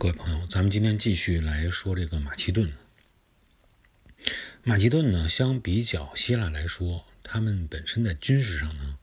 各位朋友，咱们今天继续来说这个马其顿。马其顿呢，相比较希腊来说，他们本身在军事上呢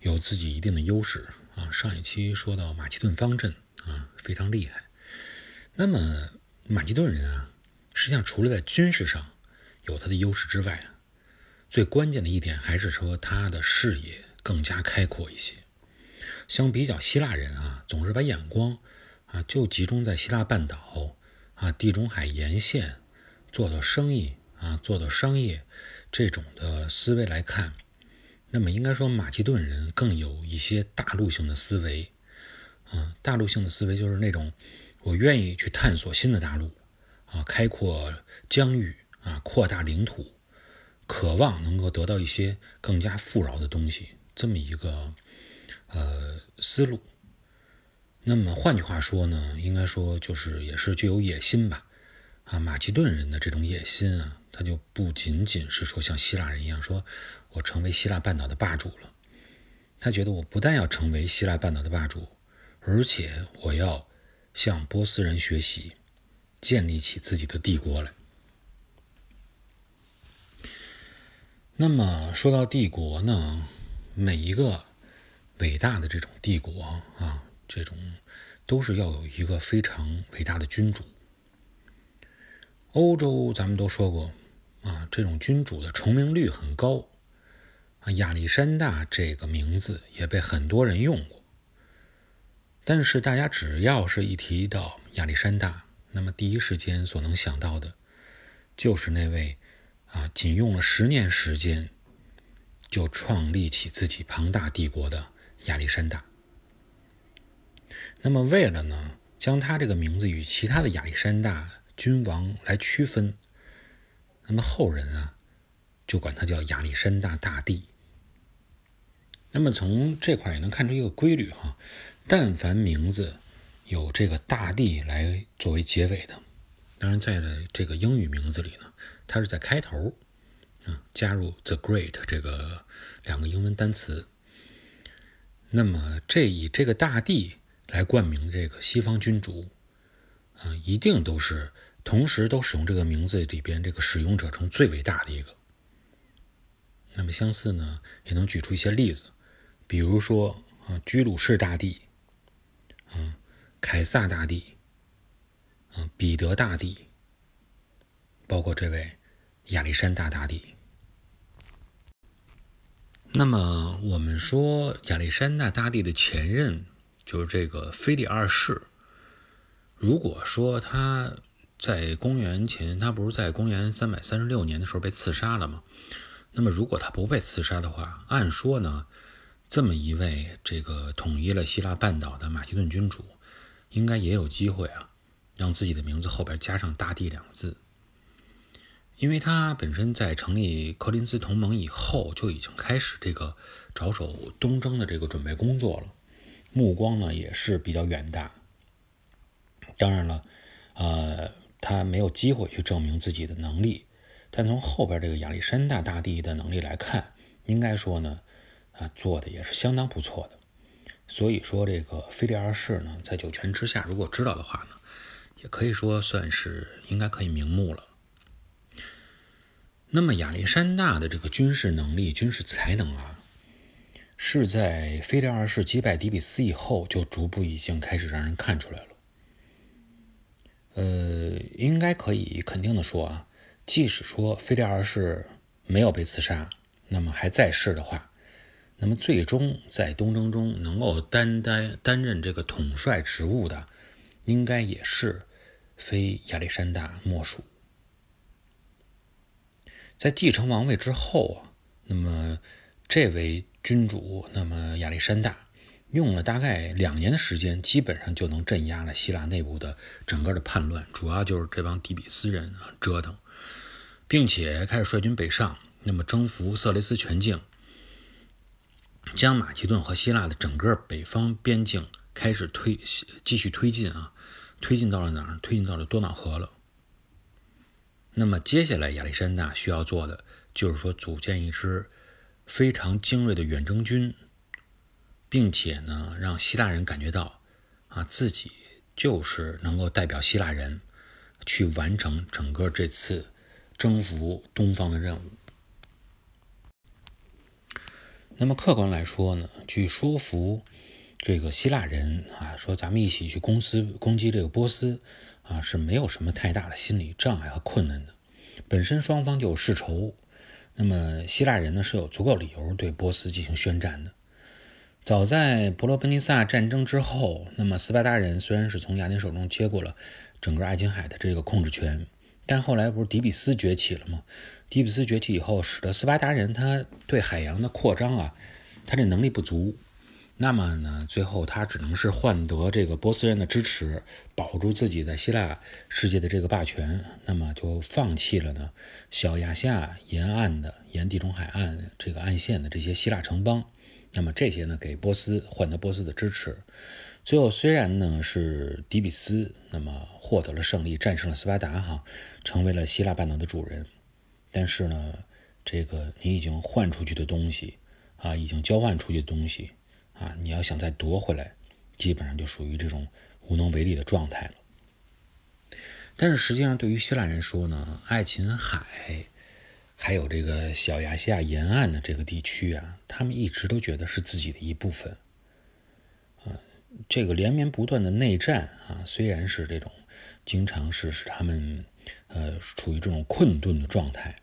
有自己一定的优势啊。上一期说到马其顿方阵啊，非常厉害。那么马其顿人啊，实际上除了在军事上有他的优势之外啊，最关键的一点还是说他的视野更加开阔一些。相比较希腊人啊，总是把眼光。啊，就集中在希腊半岛啊，地中海沿线做做生意啊，做做商业这种的思维来看，那么应该说马其顿人更有一些大陆性的思维啊，大陆性的思维就是那种我愿意去探索新的大陆啊，开阔疆域啊，扩大领土，渴望能够得到一些更加富饶的东西，这么一个呃思路。那么换句话说呢，应该说就是也是具有野心吧，啊，马其顿人的这种野心啊，他就不仅仅是说像希腊人一样，说我成为希腊半岛的霸主了，他觉得我不但要成为希腊半岛的霸主，而且我要向波斯人学习，建立起自己的帝国来。那么说到帝国呢，每一个伟大的这种帝国啊。这种都是要有一个非常伟大的君主。欧洲咱们都说过啊，这种君主的重名率很高啊，亚历山大这个名字也被很多人用过。但是大家只要是一提到亚历山大，那么第一时间所能想到的，就是那位啊，仅用了十年时间就创立起自己庞大帝国的亚历山大。那么，为了呢，将他这个名字与其他的亚历山大君王来区分，那么后人啊，就管他叫亚历山大大帝。那么从这块也能看出一个规律哈，但凡名字有这个大帝来作为结尾的，当然在了这个英语名字里呢，它是在开头啊加入 the great 这个两个英文单词。那么这以这个大帝。来冠名这个西方君主，啊，一定都是同时都使用这个名字里边这个使用者中最伟大的一个。那么相似呢，也能举出一些例子，比如说啊，居鲁士大帝，啊，凯撒大帝，啊，彼得大帝，包括这位亚历山大大帝。那么我们说亚历山大大帝的前任。就是这个腓力二世，如果说他在公元前，他不是在公元三百三十六年的时候被刺杀了吗？那么如果他不被刺杀的话，按说呢，这么一位这个统一了希腊半岛的马其顿君主，应该也有机会啊，让自己的名字后边加上“大帝”两个字，因为他本身在成立柯林斯同盟以后，就已经开始这个着手东征的这个准备工作了。目光呢也是比较远大，当然了，呃，他没有机会去证明自己的能力，但从后边这个亚历山大大帝的能力来看，应该说呢，啊，做的也是相当不错的。所以说，这个腓力二世呢，在九泉之下，如果知道的话呢，也可以说算是应该可以瞑目了。那么亚历山大的这个军事能力、军事才能啊。是在腓力二世击败迪比斯以后，就逐步已经开始让人看出来了。呃，应该可以肯定的说啊，即使说腓力二世没有被刺杀，那么还在世的话，那么最终在东征中能够担担担任这个统帅职务的，应该也是非亚历山大莫属。在继承王位之后啊，那么这位。君主，那么亚历山大用了大概两年的时间，基本上就能镇压了希腊内部的整个的叛乱，主要就是这帮底比斯人啊折腾，并且开始率军北上，那么征服色雷斯全境，将马其顿和希腊的整个北方边境开始推继续推进啊，推进到了哪儿？推进到了多瑙河了。那么接下来亚历山大需要做的就是说组建一支。非常精锐的远征军，并且呢，让希腊人感觉到，啊，自己就是能够代表希腊人去完成整个这次征服东方的任务。那么客观来说呢，去说服这个希腊人啊，说咱们一起去攻斯攻击这个波斯啊，是没有什么太大的心理障碍和困难的。本身双方就有世仇，那么希腊人呢是有足够理由对波斯进行宣战的。早在伯罗奔尼撒战争之后，那么斯巴达人虽然是从雅典手中接过了整个爱琴海的这个控制权，但后来不是底比斯崛起了吗？底比斯崛起以后，使得斯巴达人他对海洋的扩张啊，他这能力不足。那么呢，最后他只能是换得这个波斯人的支持，保住自己在希腊世界的这个霸权。那么就放弃了呢小亚细亚沿岸的沿地中海岸这个岸线的这些希腊城邦。那么这些呢，给波斯换得波斯的支持。最后虽然呢是底比斯那么获得了胜利，战胜了斯巴达哈，成为了希腊半岛的主人。但是呢，这个你已经换出去的东西啊，已经交换出去的东西。啊，你要想再夺回来，基本上就属于这种无能为力的状态了。但是实际上，对于希腊人说呢，爱琴海还有这个小亚细亚沿岸的这个地区啊，他们一直都觉得是自己的一部分。啊，这个连绵不断的内战啊，虽然是这种经常是使他们呃处于这种困顿的状态，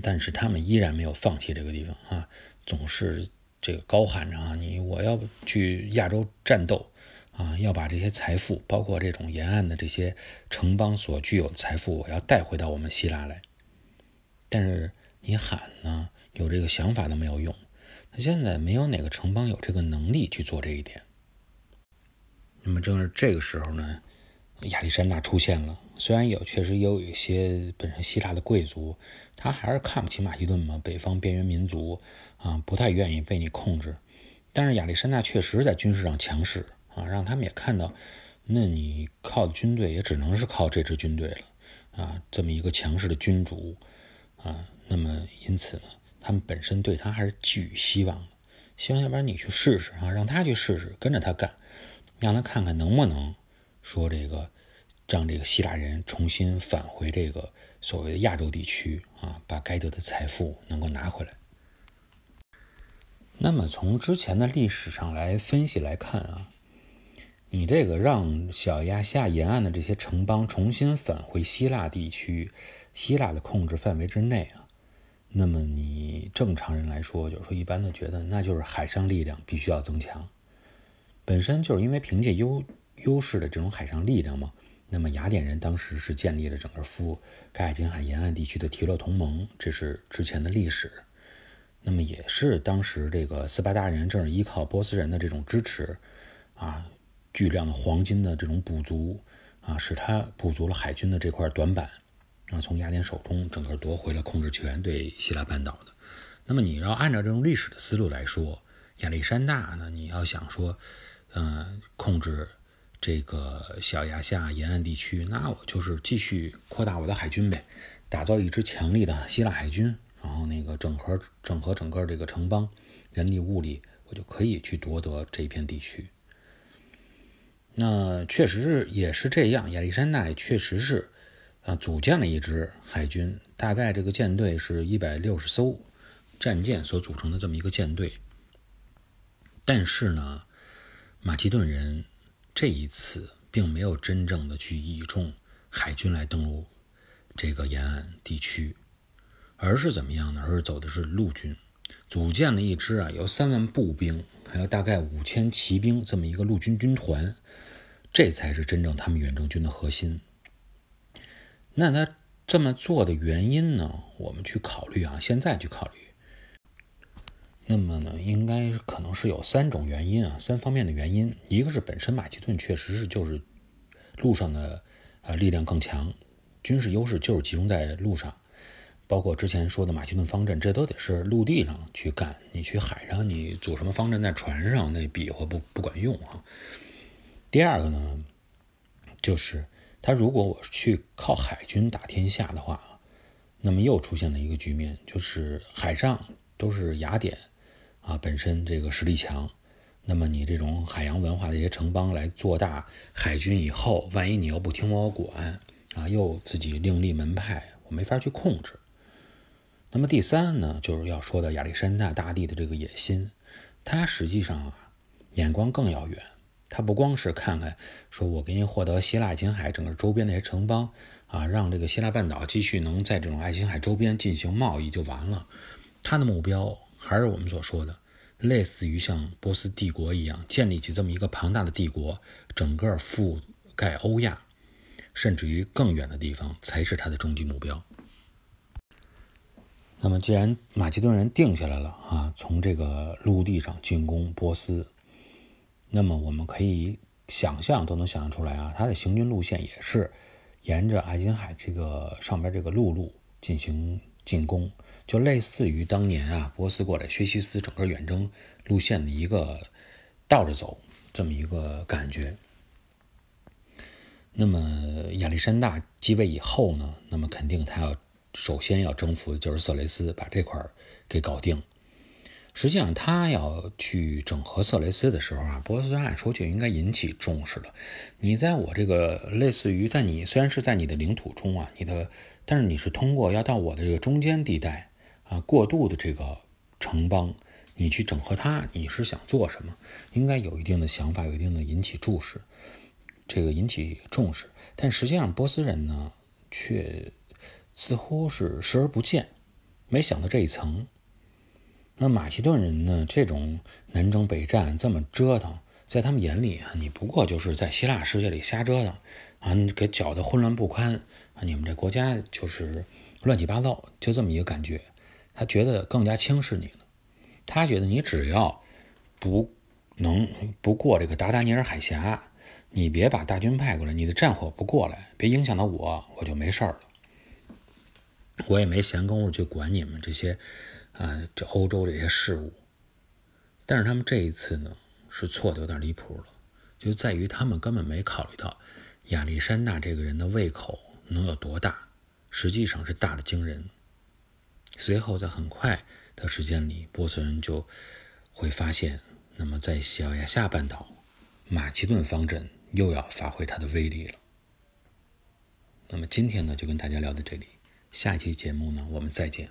但是他们依然没有放弃这个地方啊，总是。这个高喊着啊，你我要去亚洲战斗啊，要把这些财富，包括这种沿岸的这些城邦所具有的财富，我要带回到我们希腊来。但是你喊呢，有这个想法都没有用。那现在没有哪个城邦有这个能力去做这一点。那么正是这个时候呢，亚历山大出现了。虽然有确实也有一些本身希腊的贵族，他还是看不起马其顿嘛，北方边缘民族。啊，不太愿意被你控制，但是亚历山大确实在军事上强势啊，让他们也看到，那你靠的军队也只能是靠这支军队了啊，这么一个强势的君主啊，那么因此呢，他们本身对他还是寄予希望的，希望要不然你去试试啊，让他去试试，跟着他干，让他看看能不能说这个让这个希腊人重新返回这个所谓的亚洲地区啊，把该得的财富能够拿回来。那么从之前的历史上来分析来看啊，你这个让小亚细亚沿岸的这些城邦重新返回希腊地区、希腊的控制范围之内啊，那么你正常人来说，就是说一般的觉得，那就是海上力量必须要增强。本身就是因为凭借优优势的这种海上力量嘛，那么雅典人当时是建立了整个附盖金海沿岸地区的提洛同盟，这是之前的历史。那么也是当时这个斯巴达人正是依靠波斯人的这种支持，啊，巨量的黄金的这种补足，啊，使他补足了海军的这块短板，啊，从雅典手中整个夺回了控制权，对希腊半岛的。那么你要按照这种历史的思路来说，亚历山大呢，你要想说，嗯，控制这个小亚细亚沿岸地区，那我就是继续扩大我的海军呗，打造一支强力的希腊海军。然后那个整合整合整个这个城邦，人力物力，我就可以去夺得这一片地区。那确实是也是这样，亚历山大确实是啊，组建了一支海军，大概这个舰队是一百六十艘战舰所组成的这么一个舰队。但是呢，马其顿人这一次并没有真正的去倚重海军来登陆这个沿岸地区。而是怎么样呢？而是走的是陆军，组建了一支啊，有三万步兵，还有大概五千骑兵这么一个陆军军团，这才是真正他们远征军的核心。那他这么做的原因呢？我们去考虑啊，现在去考虑。那么呢，应该可能是有三种原因啊，三方面的原因。一个是本身马其顿确实是就是路上的呃力量更强，军事优势就是集中在路上。包括之前说的马其顿方阵，这都得是陆地上去干。你去海上，你组什么方阵在船上，那比划不不管用啊。第二个呢，就是他如果我去靠海军打天下的话，那么又出现了一个局面，就是海上都是雅典啊，本身这个实力强，那么你这种海洋文化的一些城邦来做大海军以后，万一你又不听我管啊，又自己另立门派，我没法去控制。那么第三呢，就是要说到亚历山大大帝的这个野心，他实际上啊，眼光更遥远。他不光是看看说我给你获得希腊爱琴海整个周边那些城邦啊，让这个希腊半岛继续能在这种爱琴海周边进行贸易就完了。他的目标还是我们所说的。类似于像波斯帝国一样建立起这么一个庞大的帝国，整个覆盖欧亚，甚至于更远的地方，才是他的终极目标。那么，既然马其顿人定下来了啊，从这个陆地上进攻波斯，那么我们可以想象，都能想象出来啊，他的行军路线也是沿着爱琴海这个上边这个陆路进行进攻。就类似于当年啊，波斯过来薛西斯整个远征路线的一个倒着走这么一个感觉。那么亚历山大继位以后呢，那么肯定他要首先要征服的就是色雷斯，把这块给搞定。实际上他要去整合色雷斯的时候啊，波斯按说就应该引起重视了。你在我这个类似于在你虽然是在你的领土中啊，你的但是你是通过要到我的这个中间地带。啊，过渡的这个城邦，你去整合它，你是想做什么？应该有一定的想法，有一定的引起注视，这个引起重视。但实际上，波斯人呢，却似乎是视而不见，没想到这一层。那马其顿人呢，这种南征北战这么折腾，在他们眼里啊，你不过就是在希腊世界里瞎折腾啊，你给搅得混乱不堪啊，你们这国家就是乱七八糟，就这么一个感觉。他觉得更加轻视你了，他觉得你只要不能不过这个达达尼尔海峡，你别把大军派过来，你的战火不过来，别影响到我，我就没事儿了。我也没闲工夫去管你们这些啊，这欧洲这些事务。但是他们这一次呢，是错的有点离谱了，就在于他们根本没考虑到亚历山大这个人的胃口能有多大，实际上是大的惊人。随后，在很快的时间里，波斯人就会发现，那么在小亚细亚半岛，马其顿方阵又要发挥它的威力了。那么今天呢，就跟大家聊到这里，下一期节目呢，我们再见。